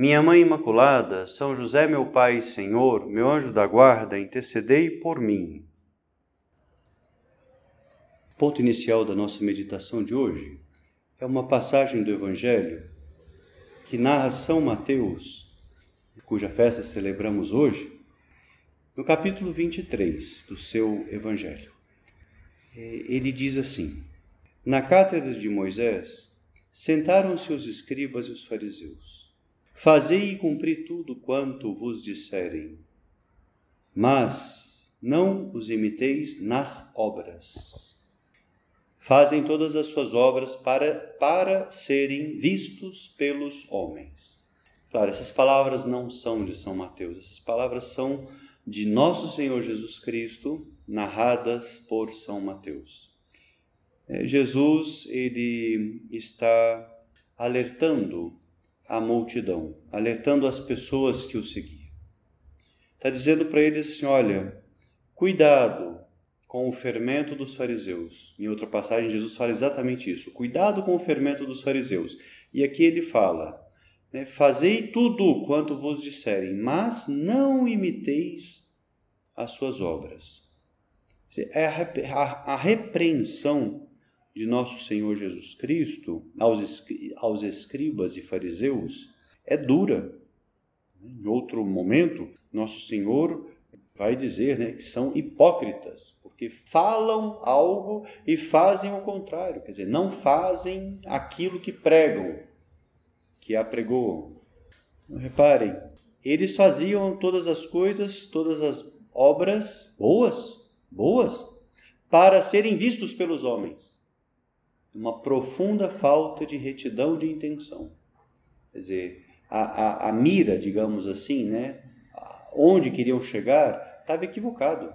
minha Mãe Imaculada, São José, meu Pai e Senhor, meu anjo da guarda, intercedei por mim. Ponto inicial da nossa meditação de hoje é uma passagem do Evangelho que narra São Mateus, cuja festa celebramos hoje, no capítulo 23 do seu Evangelho. É, ele diz assim: Na cátedra de Moisés sentaram-se os escribas e os fariseus. Fazei e cumpri tudo quanto vos disserem. Mas não os imiteis nas obras. Fazem todas as suas obras para, para serem vistos pelos homens. Claro, essas palavras não são de São Mateus, essas palavras são de nosso Senhor Jesus Cristo, narradas por São Mateus. É, Jesus, ele está alertando a multidão, alertando as pessoas que o seguiam. Está dizendo para eles assim: olha, cuidado com o fermento dos fariseus. Em outra passagem, Jesus fala exatamente isso: cuidado com o fermento dos fariseus. E aqui ele fala: né, fazei tudo quanto vos disserem, mas não imiteis as suas obras. É a repreensão de nosso Senhor Jesus Cristo aos, aos escribas e fariseus é dura. Em outro momento, nosso Senhor vai dizer né, que são hipócritas, porque falam algo e fazem o contrário, quer dizer, não fazem aquilo que pregam, que apregoam. Então, reparem, eles faziam todas as coisas, todas as obras boas, boas, para serem vistos pelos homens uma profunda falta de retidão de intenção. Quer dizer, a, a, a mira, digamos assim, né, onde queriam chegar, estava equivocado.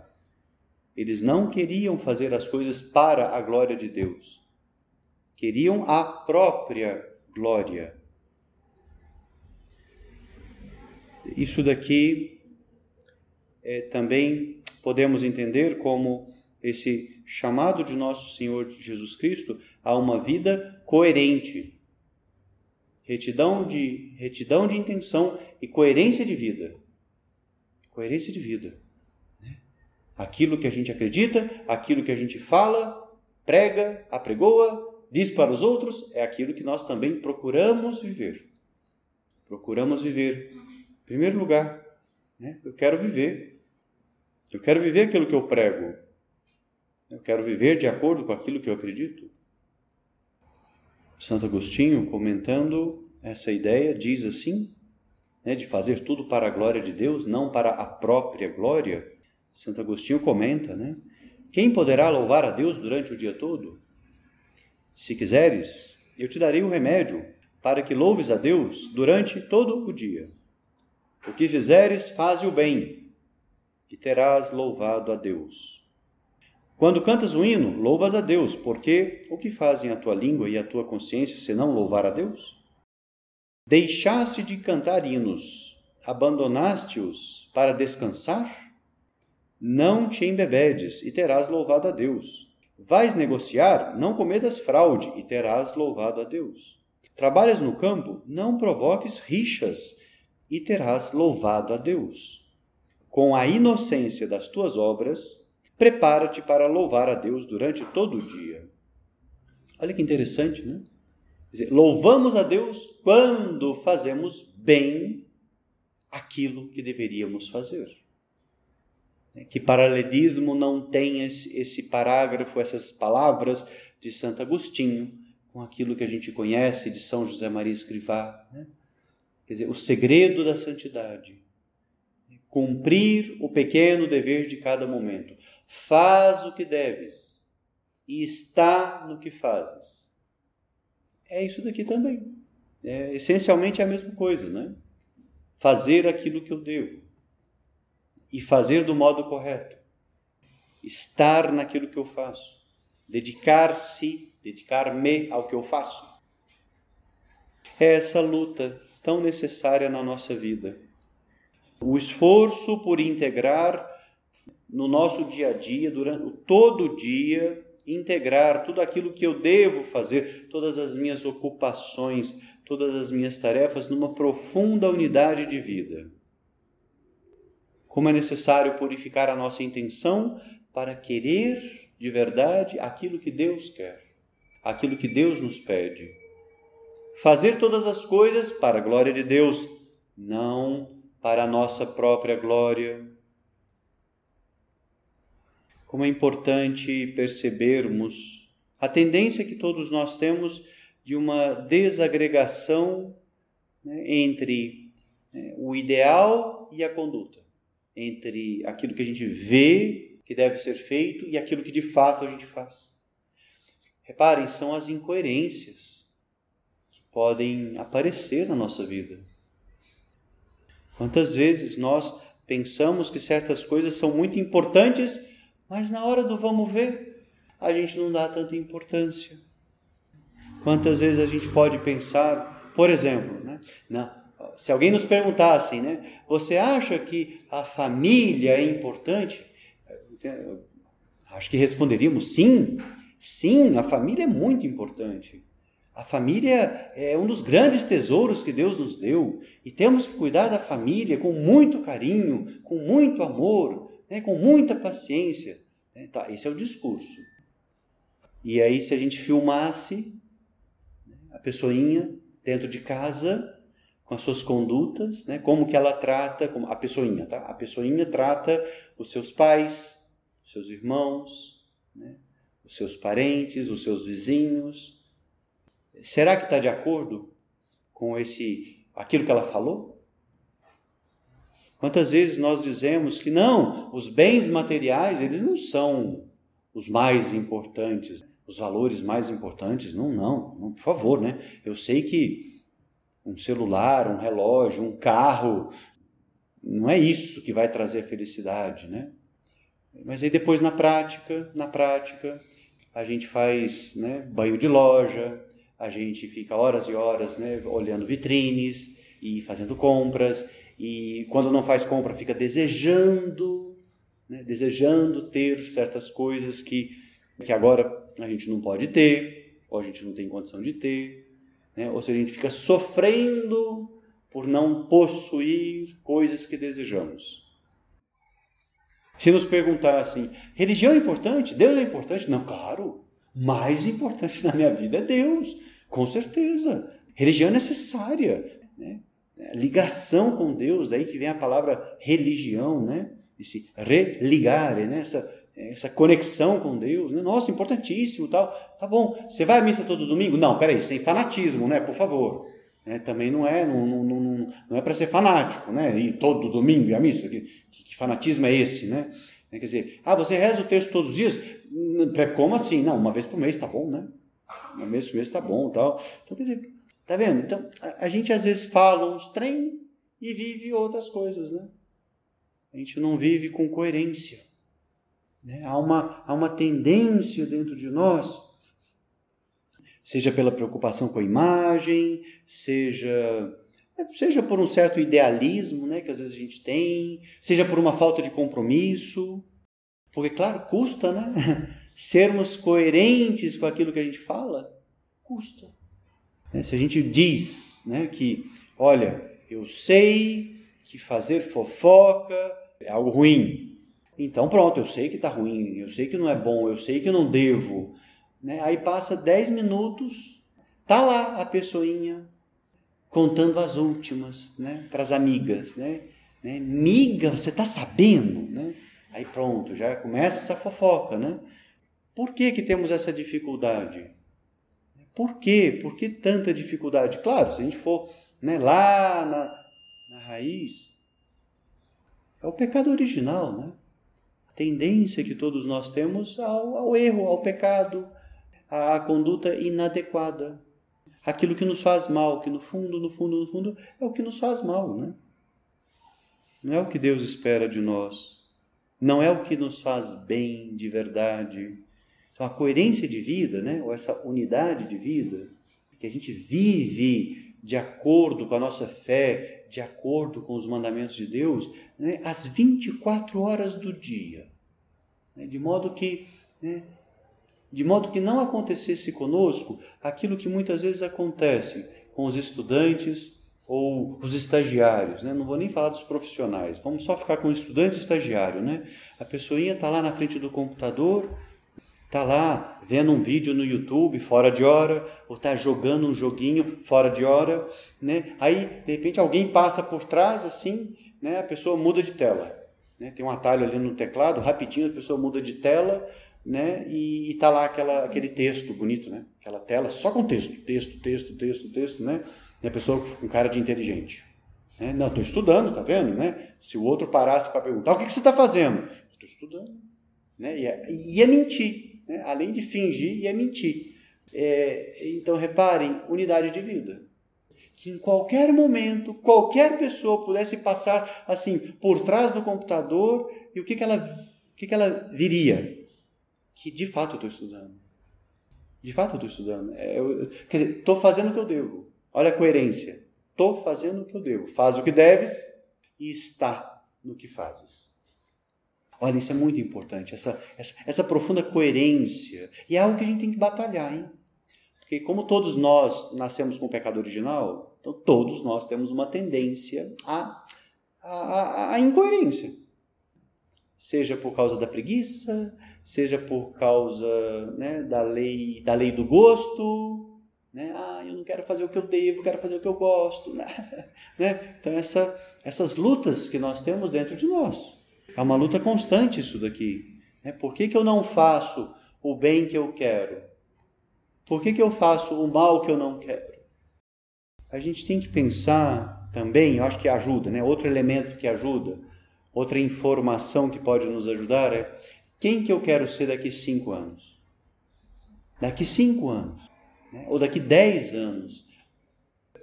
Eles não queriam fazer as coisas para a glória de Deus. Queriam a própria glória. Isso daqui é, também podemos entender como esse chamado de nosso Senhor Jesus Cristo a uma vida coerente. Retidão de, retidão de intenção e coerência de vida. Coerência de vida. Né? Aquilo que a gente acredita, aquilo que a gente fala, prega, apregoa, diz para os outros, é aquilo que nós também procuramos viver. Procuramos viver. Em primeiro lugar, né? eu quero viver. Eu quero viver aquilo que eu prego. Eu quero viver de acordo com aquilo que eu acredito. Santo Agostinho, comentando essa ideia, diz assim: né, de fazer tudo para a glória de Deus, não para a própria glória. Santo Agostinho comenta, né? Quem poderá louvar a Deus durante o dia todo? Se quiseres, eu te darei o um remédio para que louves a Deus durante todo o dia. O que fizeres, faze o bem, e terás louvado a Deus. Quando cantas o hino, louvas a Deus, porque o que fazem a tua língua e a tua consciência senão louvar a Deus? Deixaste de cantar hinos, abandonaste-os para descansar? Não te embebedes e terás louvado a Deus. Vais negociar, não cometas fraude e terás louvado a Deus. Trabalhas no campo, não provoques rixas e terás louvado a Deus. Com a inocência das tuas obras, prepara-te para louvar a Deus durante todo o dia. Olha que interessante, né? Dizer, louvamos a Deus quando fazemos bem aquilo que deveríamos fazer. Que paralelismo não tem esse, esse parágrafo, essas palavras de Santo Agostinho com aquilo que a gente conhece de São José Maria Escrivá. Né? Quer dizer, o segredo da santidade. Cumprir o pequeno dever de cada momento faz o que deves e está no que fazes. É isso daqui também. É essencialmente a mesma coisa, né? Fazer aquilo que eu devo. e fazer do modo correto. Estar naquilo que eu faço. Dedicar-se, dedicar-me ao que eu faço. É essa luta tão necessária na nossa vida. O esforço por integrar no nosso dia a dia, durante todo o dia, integrar tudo aquilo que eu devo fazer, todas as minhas ocupações, todas as minhas tarefas numa profunda unidade de vida. Como é necessário purificar a nossa intenção para querer de verdade aquilo que Deus quer, aquilo que Deus nos pede. Fazer todas as coisas para a glória de Deus, não para a nossa própria glória. Como é importante percebermos a tendência que todos nós temos de uma desagregação né, entre né, o ideal e a conduta, entre aquilo que a gente vê que deve ser feito e aquilo que de fato a gente faz. Reparem, são as incoerências que podem aparecer na nossa vida. Quantas vezes nós pensamos que certas coisas são muito importantes, mas na hora do vamos ver, a gente não dá tanta importância. Quantas vezes a gente pode pensar, por exemplo, né? Na, se alguém nos perguntasse, né? Você acha que a família é importante? Acho que responderíamos sim. Sim, a família é muito importante. A família é um dos grandes tesouros que Deus nos deu e temos que cuidar da família com muito carinho, com muito amor, né, com muita paciência. É, tá, esse é o discurso. E aí, se a gente filmasse a pessoinha dentro de casa, com as suas condutas, né? como que ela trata, como a pessoinha, tá? A pessoinha trata os seus pais, os seus irmãos, né? os seus parentes, os seus vizinhos. Será que está de acordo com esse aquilo que ela falou? Quantas vezes nós dizemos que não, os bens materiais, eles não são os mais importantes os valores mais importantes. Não, não, não, por favor, né? Eu sei que um celular, um relógio, um carro, não é isso que vai trazer felicidade, né? Mas aí depois na prática, na prática, a gente faz né, banho de loja, a gente fica horas e horas né, olhando vitrines e fazendo compras, e quando não faz compra fica desejando, né, desejando ter certas coisas que, que agora a gente não pode ter, ou a gente não tem condição de ter, né? ou seja, a gente fica sofrendo por não possuir coisas que desejamos. Se nos perguntassem, religião é importante? Deus é importante? Não, claro. Mais importante na minha vida é Deus, com certeza. Religião é necessária. Né? Ligação com Deus, daí que vem a palavra religião, né? Esse religare, né? Essa essa conexão com Deus, né? nossa, importantíssimo, tal. Tá bom. Você vai à missa todo domingo? Não, peraí, sem fanatismo, né? Por favor. É, também não é, não, não, não, não é para ser fanático, né? E todo domingo à missa, que, que, que, fanatismo é esse, né? Quer dizer, ah, você reza o texto todos os dias? Hum, como assim? Não, uma vez por mês tá bom, né? Uma vez por mês tá bom, tal. Então, quer dizer, tá vendo? Então, a, a gente às vezes fala uns trem e vive outras coisas, né? A gente não vive com coerência. Né? Há, uma, há uma tendência dentro de nós, seja pela preocupação com a imagem, seja seja por um certo idealismo né, que às vezes a gente tem, seja por uma falta de compromisso, porque, claro, custa, né? Sermos coerentes com aquilo que a gente fala, custa. Né? Se a gente diz né, que, olha, eu sei que fazer fofoca é algo ruim, então, pronto, eu sei que está ruim, eu sei que não é bom, eu sei que eu não devo. Né? Aí passa 10 minutos, tá lá a pessoinha contando as últimas né? para as amigas. Né? né? Miga, você está sabendo? Né? Aí pronto, já começa essa fofoca. Né? Por que, que temos essa dificuldade? Por quê? Por que tanta dificuldade? Claro, se a gente for né, lá na, na raiz, é o pecado original, né? tendência que todos nós temos ao, ao erro, ao pecado, à conduta inadequada. Aquilo que nos faz mal, que no fundo, no fundo, no fundo, é o que nos faz mal, né? Não é o que Deus espera de nós. Não é o que nos faz bem de verdade. Então, a coerência de vida, né, ou essa unidade de vida, que a gente vive de acordo com a nossa fé, de acordo com os mandamentos de Deus, né, às 24 horas do dia. Né, de modo que. Né, de modo que não acontecesse conosco aquilo que muitas vezes acontece com os estudantes ou os estagiários, né? não vou nem falar dos profissionais, vamos só ficar com o estudante e estagiário. Né? A pessoinha está lá na frente do computador, está lá vendo um vídeo no YouTube fora de hora, ou está jogando um joguinho fora de hora, né? aí de repente alguém passa por trás assim, né? a pessoa muda de tela. Né? Tem um atalho ali no teclado, rapidinho a pessoa muda de tela, né? E, está lá aquela, aquele texto bonito, né? Aquela tela só com texto, texto, texto, texto, texto, né? E a pessoa com cara de inteligente. Né? Não, estou estudando, tá vendo, né? Se o outro parasse para perguntar, o que, que você está fazendo? Estou estudando. Né? E, é, e é mentir, né? além de fingir, e é mentir. É, então, reparem, unidade de vida. Que em qualquer momento, qualquer pessoa pudesse passar assim por trás do computador e o que, que, ela, o que, que ela viria? que de fato eu estou estudando. De fato eu estou estudando. É, eu, quer dizer, estou fazendo o que eu devo. Olha a coerência. Estou fazendo o que eu devo. Faz o que deves e está no que fazes. Olha, isso é muito importante, essa, essa, essa profunda coerência. E é algo que a gente tem que batalhar, hein? Porque como todos nós nascemos com o pecado original, então todos nós temos uma tendência à, à, à incoerência. Seja por causa da preguiça, seja por causa né, da, lei, da lei do gosto, né? ah, eu não quero fazer o que eu devo, quero fazer o que eu gosto. Né? Então, essa, essas lutas que nós temos dentro de nós. É uma luta constante isso daqui. Né? Por que, que eu não faço o bem que eu quero? Por que, que eu faço o mal que eu não quero? A gente tem que pensar também, eu acho que ajuda, né? outro elemento que ajuda, outra informação que pode nos ajudar é quem que eu quero ser daqui cinco anos? Daqui cinco anos? Né? Ou daqui dez anos?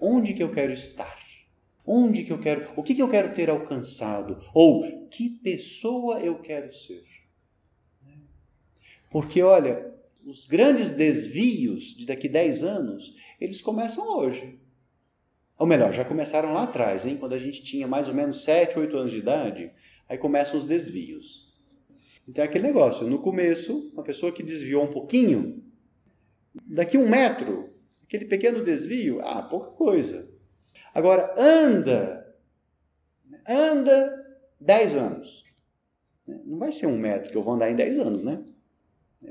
Onde que eu quero estar? Onde que eu quero? O que que eu quero ter alcançado? Ou que pessoa eu quero ser? Porque olha, os grandes desvios de daqui dez anos, eles começam hoje. Ou melhor, já começaram lá atrás, hein? quando a gente tinha mais ou menos 7, 8 anos de idade, aí começam os desvios. Então é aquele negócio, no começo, uma pessoa que desviou um pouquinho, daqui um metro, aquele pequeno desvio, ah, pouca coisa. Agora, anda, anda 10 anos. Não vai ser um metro que eu vou andar em 10 anos, né?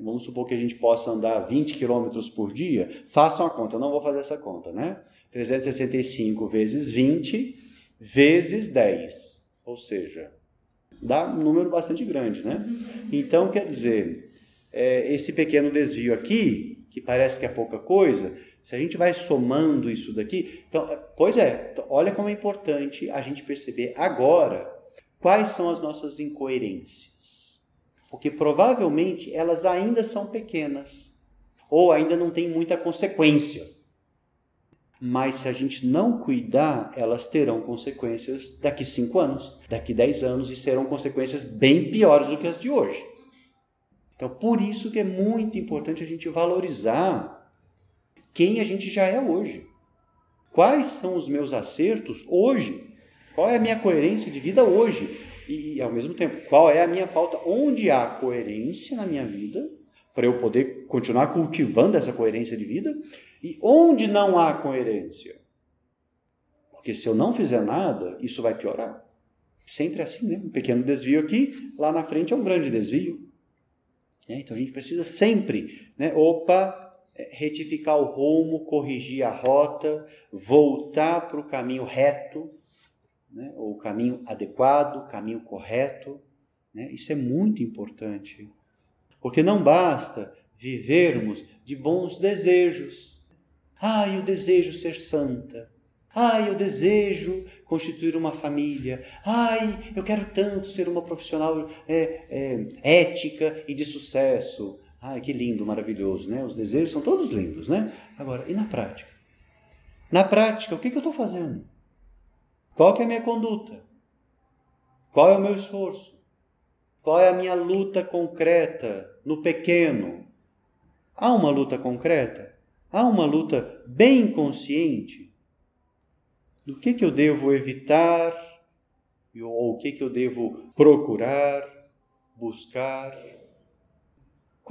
Vamos supor que a gente possa andar 20 quilômetros por dia. Façam a conta, eu não vou fazer essa conta, né? 365 vezes 20 vezes 10. Ou seja, dá um número bastante grande, né? Então, quer dizer, é, esse pequeno desvio aqui, que parece que é pouca coisa, se a gente vai somando isso daqui, então, é, pois é, então, olha como é importante a gente perceber agora quais são as nossas incoerências. Porque provavelmente elas ainda são pequenas ou ainda não têm muita consequência mas se a gente não cuidar, elas terão consequências daqui 5 anos, daqui 10 anos e serão consequências bem piores do que as de hoje. Então, por isso que é muito importante a gente valorizar quem a gente já é hoje. Quais são os meus acertos hoje? Qual é a minha coerência de vida hoje? E, ao mesmo tempo, qual é a minha falta? Onde há coerência na minha vida, para eu poder continuar cultivando essa coerência de vida, e onde não há coerência? Porque se eu não fizer nada, isso vai piorar. Sempre assim, né? Um pequeno desvio aqui, lá na frente é um grande desvio. É, então a gente precisa sempre, né? Opa, retificar o rumo, corrigir a rota, voltar para o caminho reto, né? ou o caminho adequado, o caminho correto. Né? Isso é muito importante. Porque não basta vivermos de bons desejos. Ai, eu desejo ser santa. Ai, eu desejo constituir uma família. Ai, eu quero tanto ser uma profissional é, é, ética e de sucesso. Ai, que lindo, maravilhoso, né? Os desejos são todos lindos, né? Agora, e na prática? Na prática, o que, que eu estou fazendo? Qual que é a minha conduta? Qual é o meu esforço? Qual é a minha luta concreta no pequeno? Há uma luta concreta? Há uma luta bem consciente? Do que, que eu devo evitar? Ou o que, que eu devo procurar, buscar?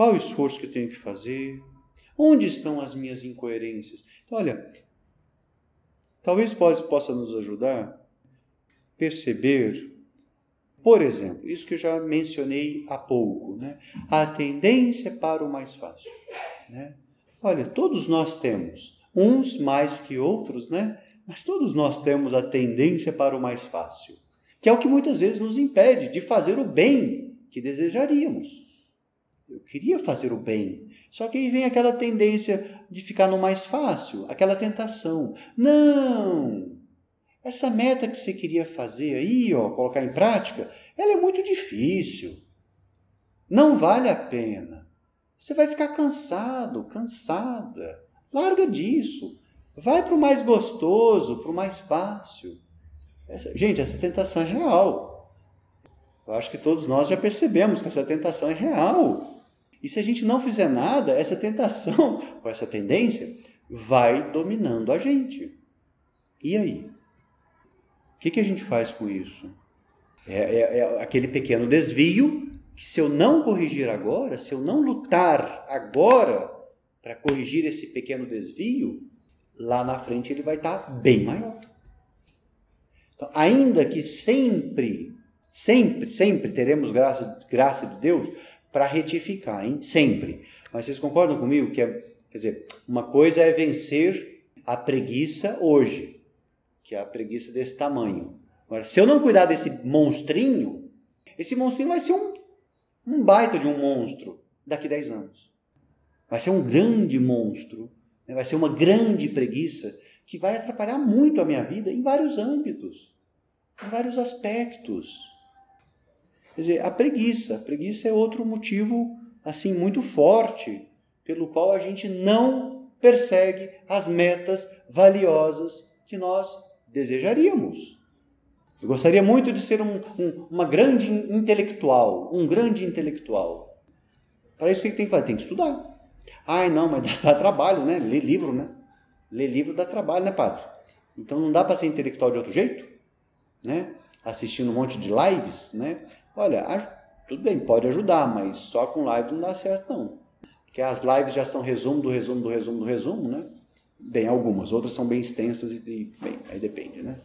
Qual o esforço que eu tenho que fazer? Onde estão as minhas incoerências? Então, olha, talvez possa nos ajudar a perceber, por exemplo, isso que eu já mencionei há pouco, né? a tendência para o mais fácil. Né? Olha, todos nós temos, uns mais que outros, né? mas todos nós temos a tendência para o mais fácil, que é o que muitas vezes nos impede de fazer o bem que desejaríamos. Eu queria fazer o bem. Só que aí vem aquela tendência de ficar no mais fácil, aquela tentação. Não! Essa meta que você queria fazer aí, ó, colocar em prática, ela é muito difícil. Não vale a pena. Você vai ficar cansado, cansada. Larga disso. Vai para o mais gostoso, para o mais fácil. Essa, gente, essa tentação é real. Eu acho que todos nós já percebemos que essa tentação é real. E se a gente não fizer nada, essa tentação, ou essa tendência, vai dominando a gente. E aí? O que, que a gente faz com isso? É, é, é aquele pequeno desvio que, se eu não corrigir agora, se eu não lutar agora para corrigir esse pequeno desvio, lá na frente ele vai estar bem maior. Então, ainda que sempre, sempre, sempre teremos graça, graça de Deus, para retificar, hein? Sempre. Mas vocês concordam comigo que é, quer dizer, uma coisa é vencer a preguiça hoje, que é a preguiça desse tamanho. Agora, se eu não cuidar desse monstrinho, esse monstrinho vai ser um, um baita de um monstro daqui a 10 anos. Vai ser um grande monstro, né? vai ser uma grande preguiça que vai atrapalhar muito a minha vida em vários âmbitos, em vários aspectos. Quer dizer, a preguiça. A preguiça é outro motivo assim muito forte pelo qual a gente não persegue as metas valiosas que nós desejaríamos. Eu gostaria muito de ser um, um, uma grande intelectual, um grande intelectual. Para isso o que tem que fazer? Tem que estudar. Ai, não, mas dá, dá trabalho, né? Ler livro, né? Ler livro dá trabalho, né, padre? Então não dá para ser intelectual de outro jeito, né? Assistindo um monte de lives, né? Olha, tudo bem, pode ajudar, mas só com live não dá certo não. Porque as lives já são resumo do resumo do resumo do resumo, né? Bem, algumas, outras são bem extensas e, bem, aí depende, né?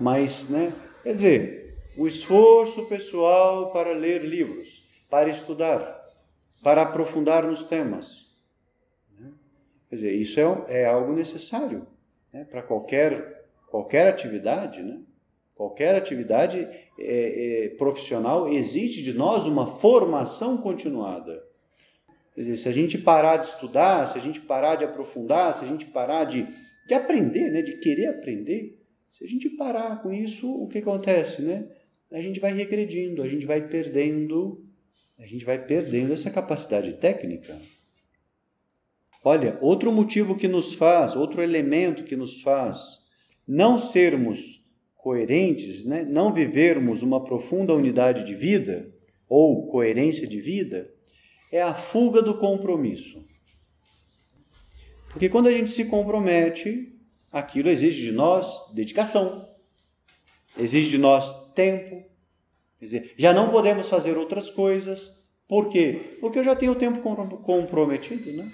Mas, né? Quer dizer, o esforço pessoal para ler livros, para estudar, para aprofundar nos temas. Né? Quer dizer, isso é, é algo necessário né? para qualquer, qualquer atividade, né? Qualquer atividade é, é, profissional exige de nós uma formação continuada. Quer dizer, se a gente parar de estudar, se a gente parar de aprofundar, se a gente parar de, de aprender, né, de querer aprender, se a gente parar com isso, o que acontece? Né? A gente vai regredindo, a gente vai perdendo, a gente vai perdendo essa capacidade técnica. Olha, outro motivo que nos faz, outro elemento que nos faz não sermos coerentes, né? não vivermos uma profunda unidade de vida ou coerência de vida, é a fuga do compromisso. Porque quando a gente se compromete, aquilo exige de nós dedicação, exige de nós tempo. Dizer, já não podemos fazer outras coisas. Por quê? Porque eu já tenho o tempo comprometido, né?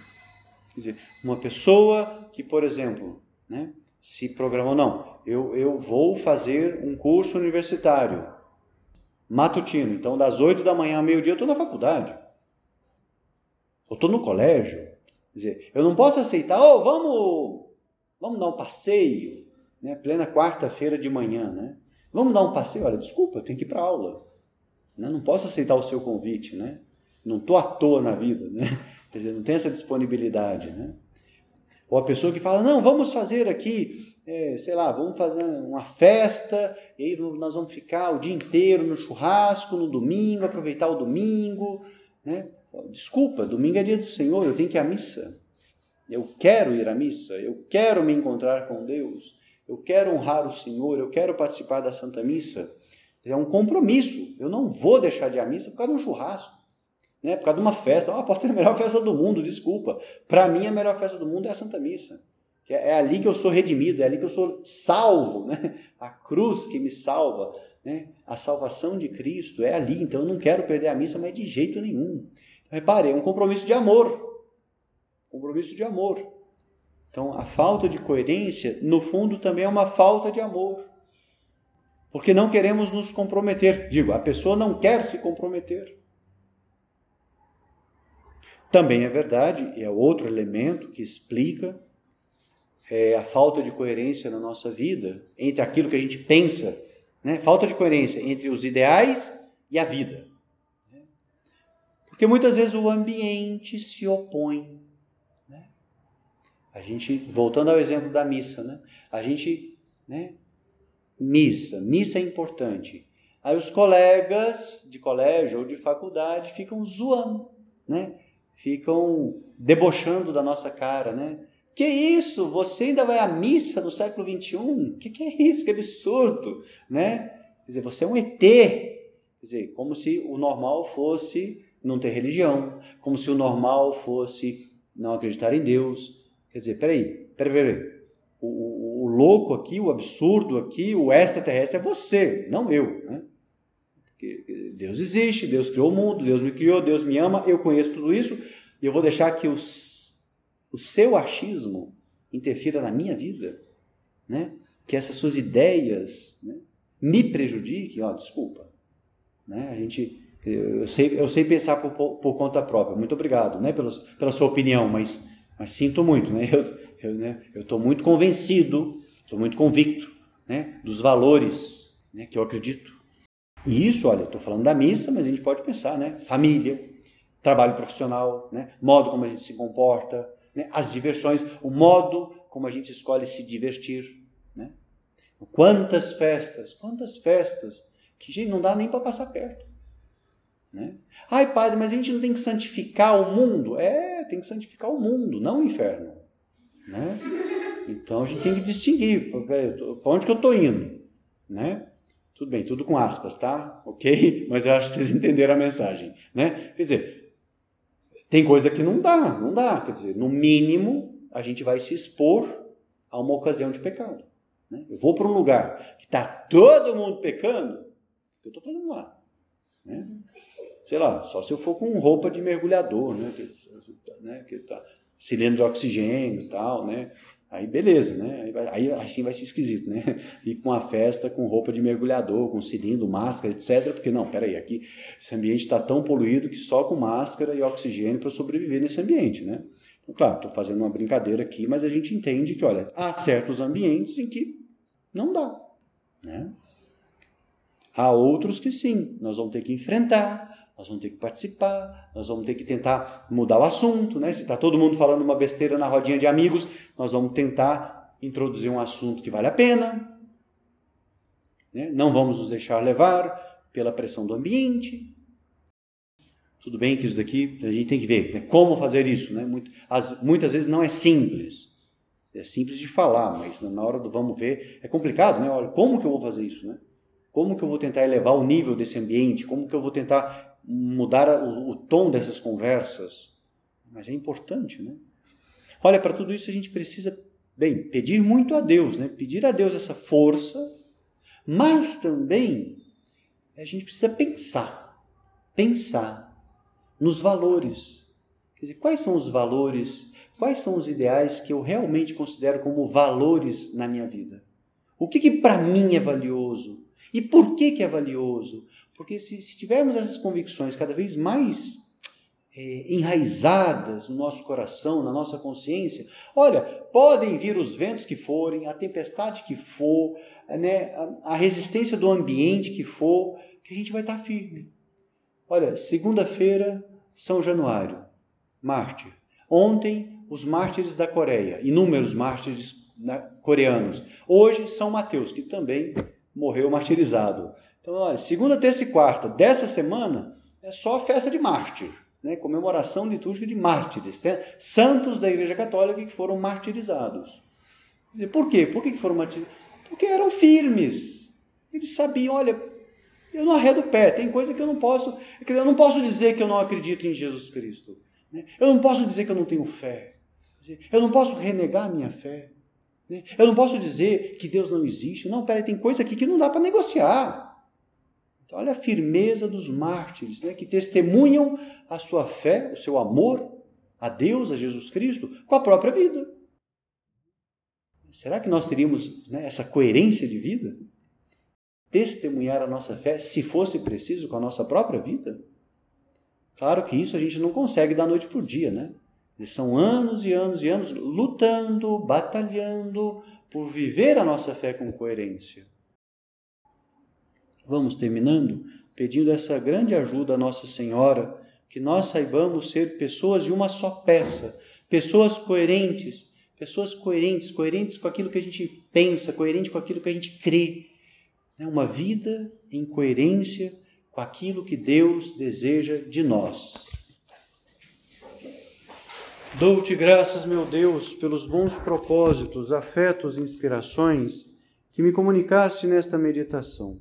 Quer dizer, uma pessoa que, por exemplo, né, se programou, não, eu, eu vou fazer um curso universitário matutino, então das 8 da manhã ao meio-dia eu estou na faculdade, eu estou no colégio, quer dizer, eu não posso aceitar, oh, vamos, vamos dar um passeio, né, plena quarta-feira de manhã, né, vamos dar um passeio, olha, desculpa, eu tenho que ir para aula, né? não posso aceitar o seu convite, né, não estou à toa na vida, né, quer dizer, não tem essa disponibilidade, né, ou a pessoa que fala, não, vamos fazer aqui, é, sei lá, vamos fazer uma festa, e aí nós vamos ficar o dia inteiro no churrasco, no domingo, aproveitar o domingo. Né? Desculpa, domingo é dia do Senhor, eu tenho que ir à missa. Eu quero ir à missa, eu quero me encontrar com Deus, eu quero honrar o Senhor, eu quero participar da Santa Missa. É um compromisso. Eu não vou deixar de ir à missa por causa de um churrasco, né? por causa de uma festa. Ah, pode ser a melhor festa do mundo, desculpa. Para mim, a melhor festa do mundo é a Santa Missa. É, é ali que eu sou redimido, é ali que eu sou salvo. Né? A cruz que me salva. Né? A salvação de Cristo é ali. Então eu não quero perder a missa, mas de jeito nenhum. Repare, é um compromisso de amor. Compromisso de amor. Então a falta de coerência, no fundo, também é uma falta de amor. Porque não queremos nos comprometer. Digo, a pessoa não quer se comprometer. Também é verdade, e é outro elemento que explica é, a falta de coerência na nossa vida entre aquilo que a gente pensa, né? falta de coerência entre os ideais e a vida. Porque muitas vezes o ambiente se opõe. Né? A gente, voltando ao exemplo da missa, né? a gente né, missa. Missa é importante. Aí os colegas de colégio ou de faculdade ficam zoando, né? Ficam debochando da nossa cara, né? Que isso? Você ainda vai à missa no século XXI? Que que é isso? Que absurdo, né? Quer dizer, você é um ET. Quer dizer, como se o normal fosse não ter religião, como se o normal fosse não acreditar em Deus. Quer dizer, peraí, peraí, peraí. O, louco aqui, o absurdo aqui, o extraterrestre é você, não eu. Né? Porque Deus existe, Deus criou o mundo, Deus me criou, Deus me ama, eu conheço tudo isso, e eu vou deixar que os, o seu achismo interfira na minha vida, né? que essas suas ideias né, me prejudiquem, ó, desculpa. Né? A gente, eu, sei, eu sei pensar por, por conta própria, muito obrigado né, pela, pela sua opinião, mas, mas sinto muito, né? eu né, estou muito convencido Estou muito convicto né, dos valores né, que eu acredito. E isso, olha, estou falando da missa, mas a gente pode pensar, né? Família, trabalho profissional, né? modo como a gente se comporta, né? as diversões, o modo como a gente escolhe se divertir. Né? Quantas festas, quantas festas que gente, não dá nem para passar perto. Né? Ai, padre, mas a gente não tem que santificar o mundo? É, tem que santificar o mundo, não o inferno. Né? Então a gente tem que distinguir para onde que eu estou indo, né? Tudo bem, tudo com aspas, tá? Ok? Mas eu acho que vocês entenderam a mensagem, né? Quer dizer, tem coisa que não dá, não dá. Quer dizer, no mínimo a gente vai se expor a uma ocasião de pecado. Né? Eu vou para um lugar que está todo mundo pecando, o que eu estou fazendo lá? Né? Sei lá, só se eu for com roupa de mergulhador, né? Que, né? que tá, cilindro de oxigênio e tal, né? Aí beleza, né? Aí, assim vai ser esquisito, né? Ir com uma festa com roupa de mergulhador, com cilindro, máscara, etc. Porque não, peraí, aqui esse ambiente está tão poluído que só com máscara e oxigênio para sobreviver nesse ambiente, né? Então, claro, estou fazendo uma brincadeira aqui, mas a gente entende que, olha, há certos ambientes em que não dá, né? Há outros que sim, nós vamos ter que enfrentar, nós vamos ter que participar, nós vamos ter que tentar mudar o assunto, né? Se está todo mundo falando uma besteira na rodinha de amigos, nós vamos tentar introduzir um assunto que vale a pena. Né? Não vamos nos deixar levar pela pressão do ambiente. Tudo bem que isso daqui a gente tem que ver né? como fazer isso. Né? Muitas, vezes não é simples. É simples de falar, mas na hora do vamos ver é complicado, né? Olha, como que eu vou fazer isso, né? Como que eu vou tentar elevar o nível desse ambiente? Como que eu vou tentar mudar o, o tom dessas conversas, mas é importante, né? Olha, para tudo isso a gente precisa, bem, pedir muito a Deus, né? Pedir a Deus essa força, mas também a gente precisa pensar, pensar nos valores. Quer dizer, quais são os valores, quais são os ideais que eu realmente considero como valores na minha vida? O que, que para mim é valioso? E por que, que é valioso? Porque se, se tivermos essas convicções cada vez mais é, enraizadas no nosso coração, na nossa consciência, olha, podem vir os ventos que forem, a tempestade que for, né, a, a resistência do ambiente que for, que a gente vai estar firme. Olha, segunda-feira, São Januário, mártir. Ontem, os mártires da Coreia, inúmeros mártires né, coreanos. Hoje, São Mateus, que também morreu martirizado. Então, olha, segunda, terça e quarta dessa semana é só festa de mártir, né? comemoração litúrgica de mártires, né? santos da Igreja Católica que foram martirizados. Por quê? Por que foram martirizados? Porque eram firmes. Eles sabiam, olha, Eu não arredo pé, tem coisa que eu não posso. Eu não posso dizer que eu não acredito em Jesus Cristo. Né? Eu não posso dizer que eu não tenho fé. Eu não posso renegar a minha fé. Né? Eu não posso dizer que Deus não existe. Não, peraí, tem coisa aqui que não dá para negociar. Então, olha a firmeza dos mártires, né, que testemunham a sua fé, o seu amor a Deus, a Jesus Cristo, com a própria vida. Será que nós teríamos né, essa coerência de vida? Testemunhar a nossa fé, se fosse preciso, com a nossa própria vida? Claro que isso a gente não consegue da noite para o dia, né? São anos e anos e anos lutando, batalhando por viver a nossa fé com coerência. Vamos terminando pedindo essa grande ajuda à Nossa Senhora, que nós saibamos ser pessoas de uma só peça, pessoas coerentes, pessoas coerentes, coerentes com aquilo que a gente pensa, coerente com aquilo que a gente crê. Né? Uma vida em coerência com aquilo que Deus deseja de nós. Dou-te graças, meu Deus, pelos bons propósitos, afetos e inspirações que me comunicaste nesta meditação.